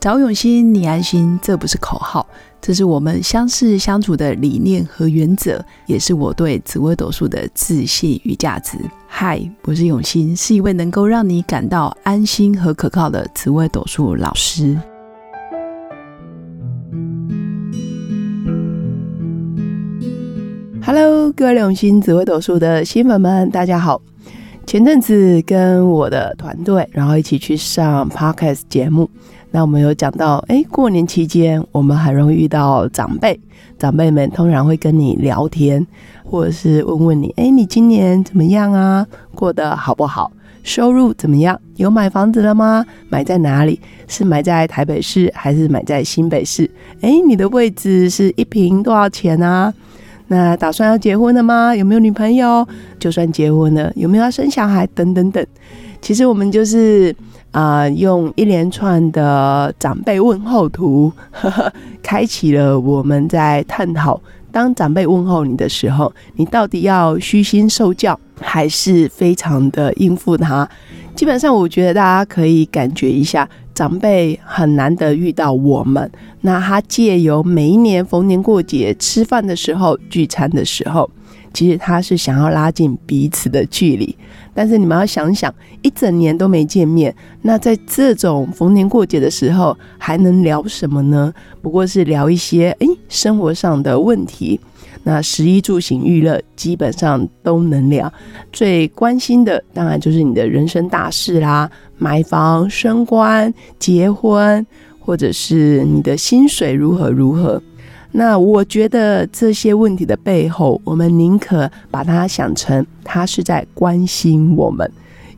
找永新，你安心，这不是口号，这是我们相识相处的理念和原则，也是我对紫微斗数的自信与价值。嗨，我是永新，是一位能够让你感到安心和可靠的紫微斗数老师。Hello，各位永新紫微斗数的新粉们，大家好。前阵子跟我的团队，然后一起去上 Podcast 节目，那我们有讲到，哎，过年期间我们很容易遇到长辈，长辈们通常会跟你聊天，或者是问问你，哎，你今年怎么样啊？过得好不好？收入怎么样？有买房子了吗？买在哪里？是买在台北市还是买在新北市？哎，你的位置是一平多少钱啊？那打算要结婚了吗？有没有女朋友？就算结婚了，有没有要生小孩？等等等。其实我们就是啊，用一连串的长辈问候图，呵 呵开启了我们在探讨：当长辈问候你的时候，你到底要虚心受教，还是非常的应付他？基本上，我觉得大家可以感觉一下。长辈很难得遇到我们，那他借由每一年逢年过节吃饭的时候、聚餐的时候，其实他是想要拉近彼此的距离。但是你们要想想，一整年都没见面，那在这种逢年过节的时候，还能聊什么呢？不过是聊一些诶生活上的问题。那食衣住行娱乐基本上都能聊，最关心的当然就是你的人生大事啦，买房、升官、结婚，或者是你的薪水如何如何。那我觉得这些问题的背后，我们宁可把它想成他是在关心我们。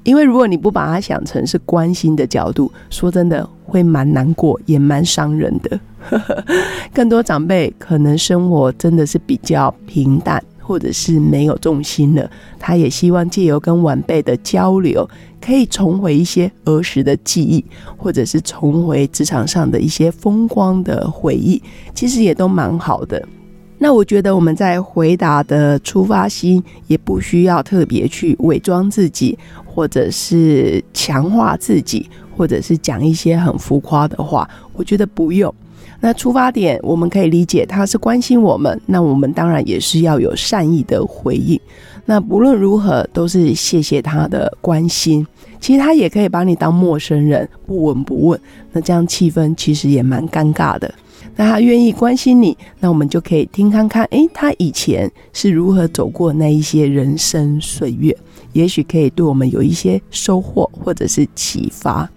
因为如果你不把它想成是关心的角度，说真的会蛮难过，也蛮伤人的。更多长辈可能生活真的是比较平淡，或者是没有重心了。他也希望借由跟晚辈的交流，可以重回一些儿时的记忆，或者是重回职场上的一些风光的回忆，其实也都蛮好的。那我觉得我们在回答的出发心，也不需要特别去伪装自己，或者是强化自己，或者是讲一些很浮夸的话。我觉得不用。那出发点我们可以理解，他是关心我们，那我们当然也是要有善意的回应。那不论如何，都是谢谢他的关心。其实他也可以把你当陌生人，不闻不问。那这样气氛其实也蛮尴尬的。那他愿意关心你，那我们就可以听看看，诶，他以前是如何走过那一些人生岁月，也许可以对我们有一些收获或者是启发。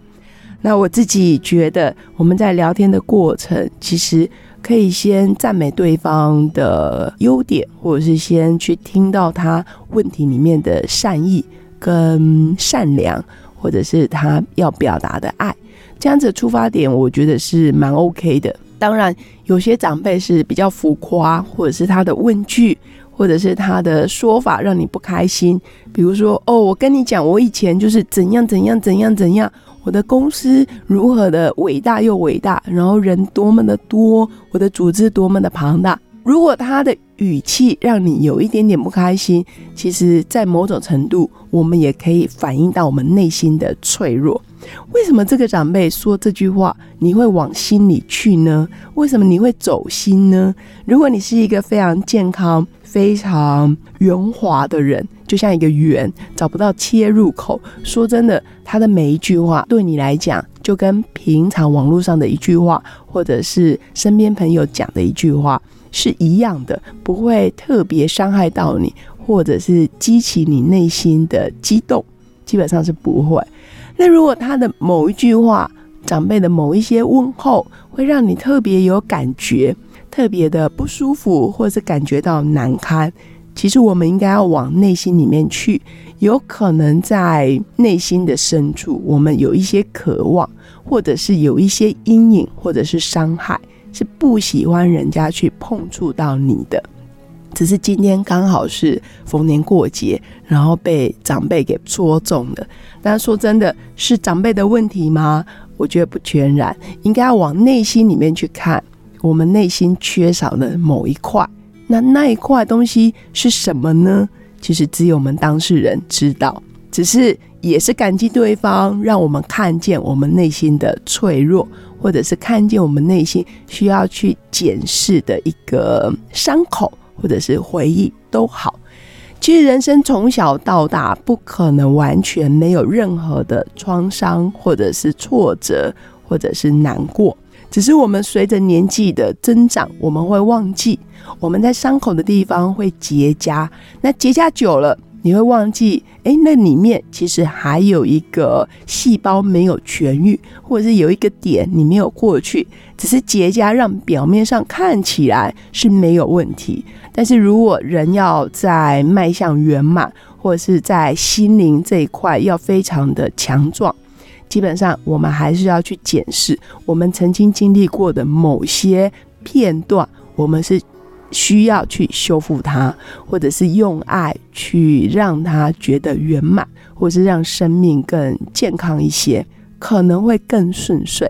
那我自己觉得，我们在聊天的过程，其实可以先赞美对方的优点，或者是先去听到他问题里面的善意跟善良，或者是他要表达的爱，这样子出发点，我觉得是蛮 OK 的。当然，有些长辈是比较浮夸，或者是他的问句，或者是他的说法让你不开心。比如说，哦，我跟你讲，我以前就是怎样怎样怎样怎样，我的公司如何的伟大又伟大，然后人多么的多，我的组织多么的庞大。如果他的语气让你有一点点不开心，其实，在某种程度，我们也可以反映到我们内心的脆弱。为什么这个长辈说这句话，你会往心里去呢？为什么你会走心呢？如果你是一个非常健康、非常圆滑的人，就像一个圆，找不到切入口。说真的，他的每一句话对你来讲，就跟平常网络上的一句话，或者是身边朋友讲的一句话是一样的，不会特别伤害到你，或者是激起你内心的激动，基本上是不会。那如果他的某一句话，长辈的某一些问候，会让你特别有感觉，特别的不舒服，或是感觉到难堪，其实我们应该要往内心里面去，有可能在内心的深处，我们有一些渴望，或者是有一些阴影，或者是伤害，是不喜欢人家去碰触到你的。只是今天刚好是逢年过节，然后被长辈给戳中了。但说真的，是长辈的问题吗？我觉得不全然，应该要往内心里面去看，我们内心缺少的某一块。那那一块东西是什么呢？其实只有我们当事人知道。只是也是感激对方，让我们看见我们内心的脆弱，或者是看见我们内心需要去检视的一个伤口，或者是回忆都好。其实人生从小到大不可能完全没有任何的创伤，或者是挫折，或者是难过。只是我们随着年纪的增长，我们会忘记我们在伤口的地方会结痂。那结痂久了，你会忘记，哎，那里面其实还有一个细胞没有痊愈，或者是有一个点你没有过去。只是结痂让表面上看起来是没有问题，但是如果人要在迈向圆满，或者是在心灵这一块要非常的强壮。基本上，我们还是要去检视我们曾经经历过的某些片段，我们是需要去修复它，或者是用爱去让它觉得圆满，或是让生命更健康一些，可能会更顺遂。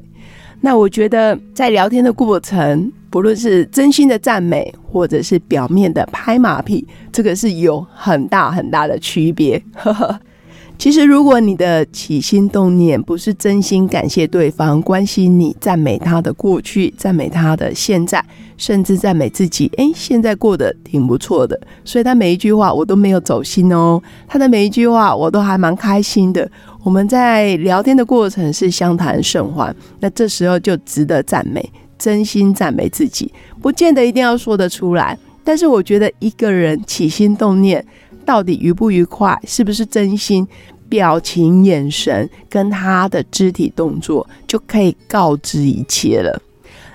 那我觉得，在聊天的过程，不论是真心的赞美，或者是表面的拍马屁，这个是有很大很大的区别。其实，如果你的起心动念不是真心感谢对方、关心你、赞美他的过去、赞美他的现在，甚至赞美自己，哎，现在过得挺不错的，所以他每一句话我都没有走心哦，他的每一句话我都还蛮开心的。我们在聊天的过程是相谈甚欢，那这时候就值得赞美，真心赞美自己，不见得一定要说得出来，但是我觉得一个人起心动念。到底愉不愉快，是不是真心？表情、眼神跟他的肢体动作就可以告知一切了。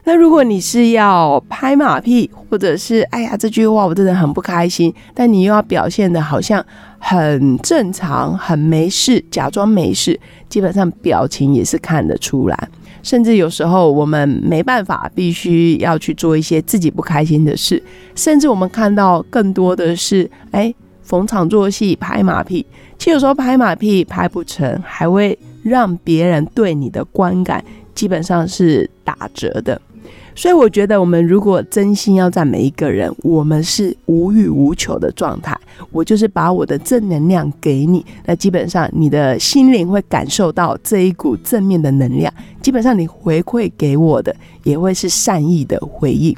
那如果你是要拍马屁，或者是哎呀这句话我真的很不开心，但你又要表现的好像很正常、很没事，假装没事，基本上表情也是看得出来。甚至有时候我们没办法，必须要去做一些自己不开心的事，甚至我们看到更多的是哎。逢场作戏、拍马屁，其实有时候拍马屁拍不成，还会让别人对你的观感基本上是打折的。所以我觉得，我们如果真心要赞美一个人，我们是无欲无求的状态。我就是把我的正能量给你，那基本上你的心灵会感受到这一股正面的能量。基本上你回馈给我的，也会是善意的回应。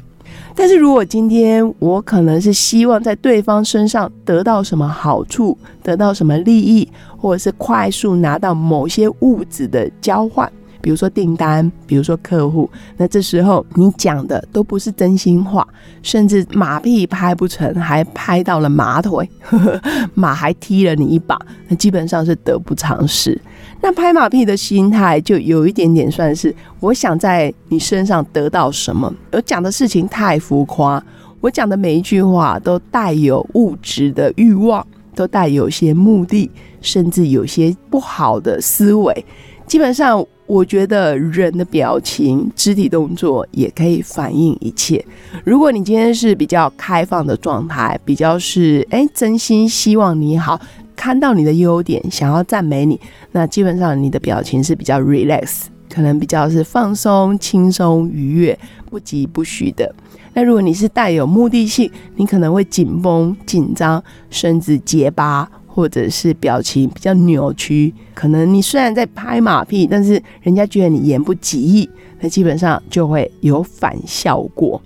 但是如果今天我可能是希望在对方身上得到什么好处，得到什么利益，或者是快速拿到某些物质的交换。比如说订单，比如说客户，那这时候你讲的都不是真心话，甚至马屁拍不成，还拍到了马腿，马还踢了你一把，那基本上是得不偿失。那拍马屁的心态就有一点点算是，我想在你身上得到什么，而讲的事情太浮夸，我讲的每一句话都带有物质的欲望，都带有些目的，甚至有些不好的思维，基本上。我觉得人的表情、肢体动作也可以反映一切。如果你今天是比较开放的状态，比较是哎真心希望你好，看到你的优点，想要赞美你，那基本上你的表情是比较 relax，可能比较是放松、轻松、愉悦、不急不徐的。那如果你是带有目的性，你可能会紧绷、紧张，甚至结巴。或者是表情比较扭曲，可能你虽然在拍马屁，但是人家觉得你言不及义，那基本上就会有反效果。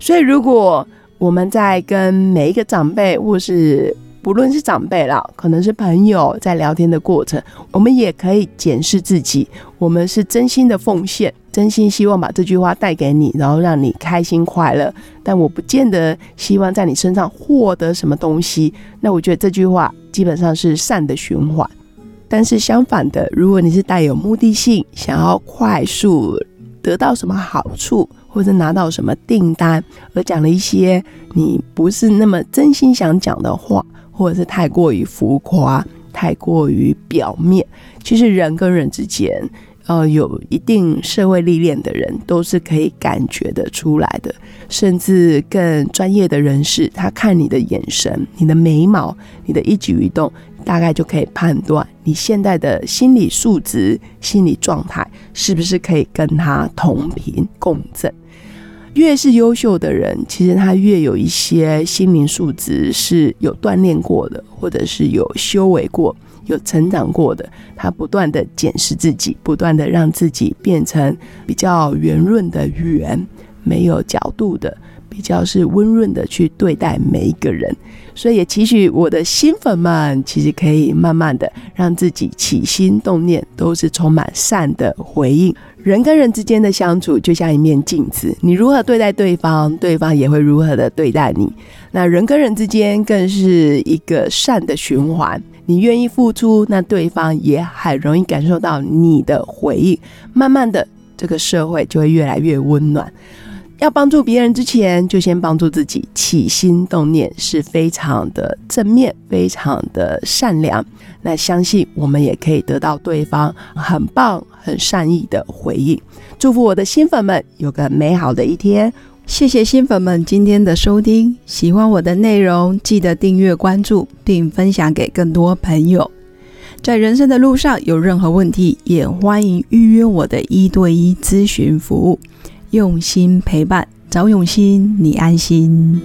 所以，如果我们在跟每一个长辈，或是不论是长辈啦，可能是朋友，在聊天的过程，我们也可以检视自己，我们是真心的奉献。真心希望把这句话带给你，然后让你开心快乐。但我不见得希望在你身上获得什么东西。那我觉得这句话基本上是善的循环。但是相反的，如果你是带有目的性，想要快速得到什么好处，或者拿到什么订单，而讲了一些你不是那么真心想讲的话，或者是太过于浮夸、太过于表面，其实人跟人之间。呃，有一定社会历练的人都是可以感觉得出来的，甚至更专业的人士，他看你的眼神、你的眉毛、你的一举一动，大概就可以判断你现在的心理素质、心理状态是不是可以跟他同频共振。越是优秀的人，其实他越有一些心灵素质是有锻炼过的，或者是有修为过。有成长过的，他不断的检视自己，不断的让自己变成比较圆润的圆，没有角度的，比较是温润的去对待每一个人。所以也期许我的新粉们，其实可以慢慢的让自己起心动念都是充满善的回应。人跟人之间的相处就像一面镜子，你如何对待对方，对方也会如何的对待你。那人跟人之间更是一个善的循环，你愿意付出，那对方也很容易感受到你的回应。慢慢的，这个社会就会越来越温暖。要帮助别人之前，就先帮助自己。起心动念是非常的正面，非常的善良。那相信我们也可以得到对方很棒、很善意的回应。祝福我的新粉们有个美好的一天。谢谢新粉们今天的收听。喜欢我的内容，记得订阅、关注，并分享给更多朋友。在人生的路上有任何问题，也欢迎预约我的一对一咨询服务。用心陪伴，找用心，你安心。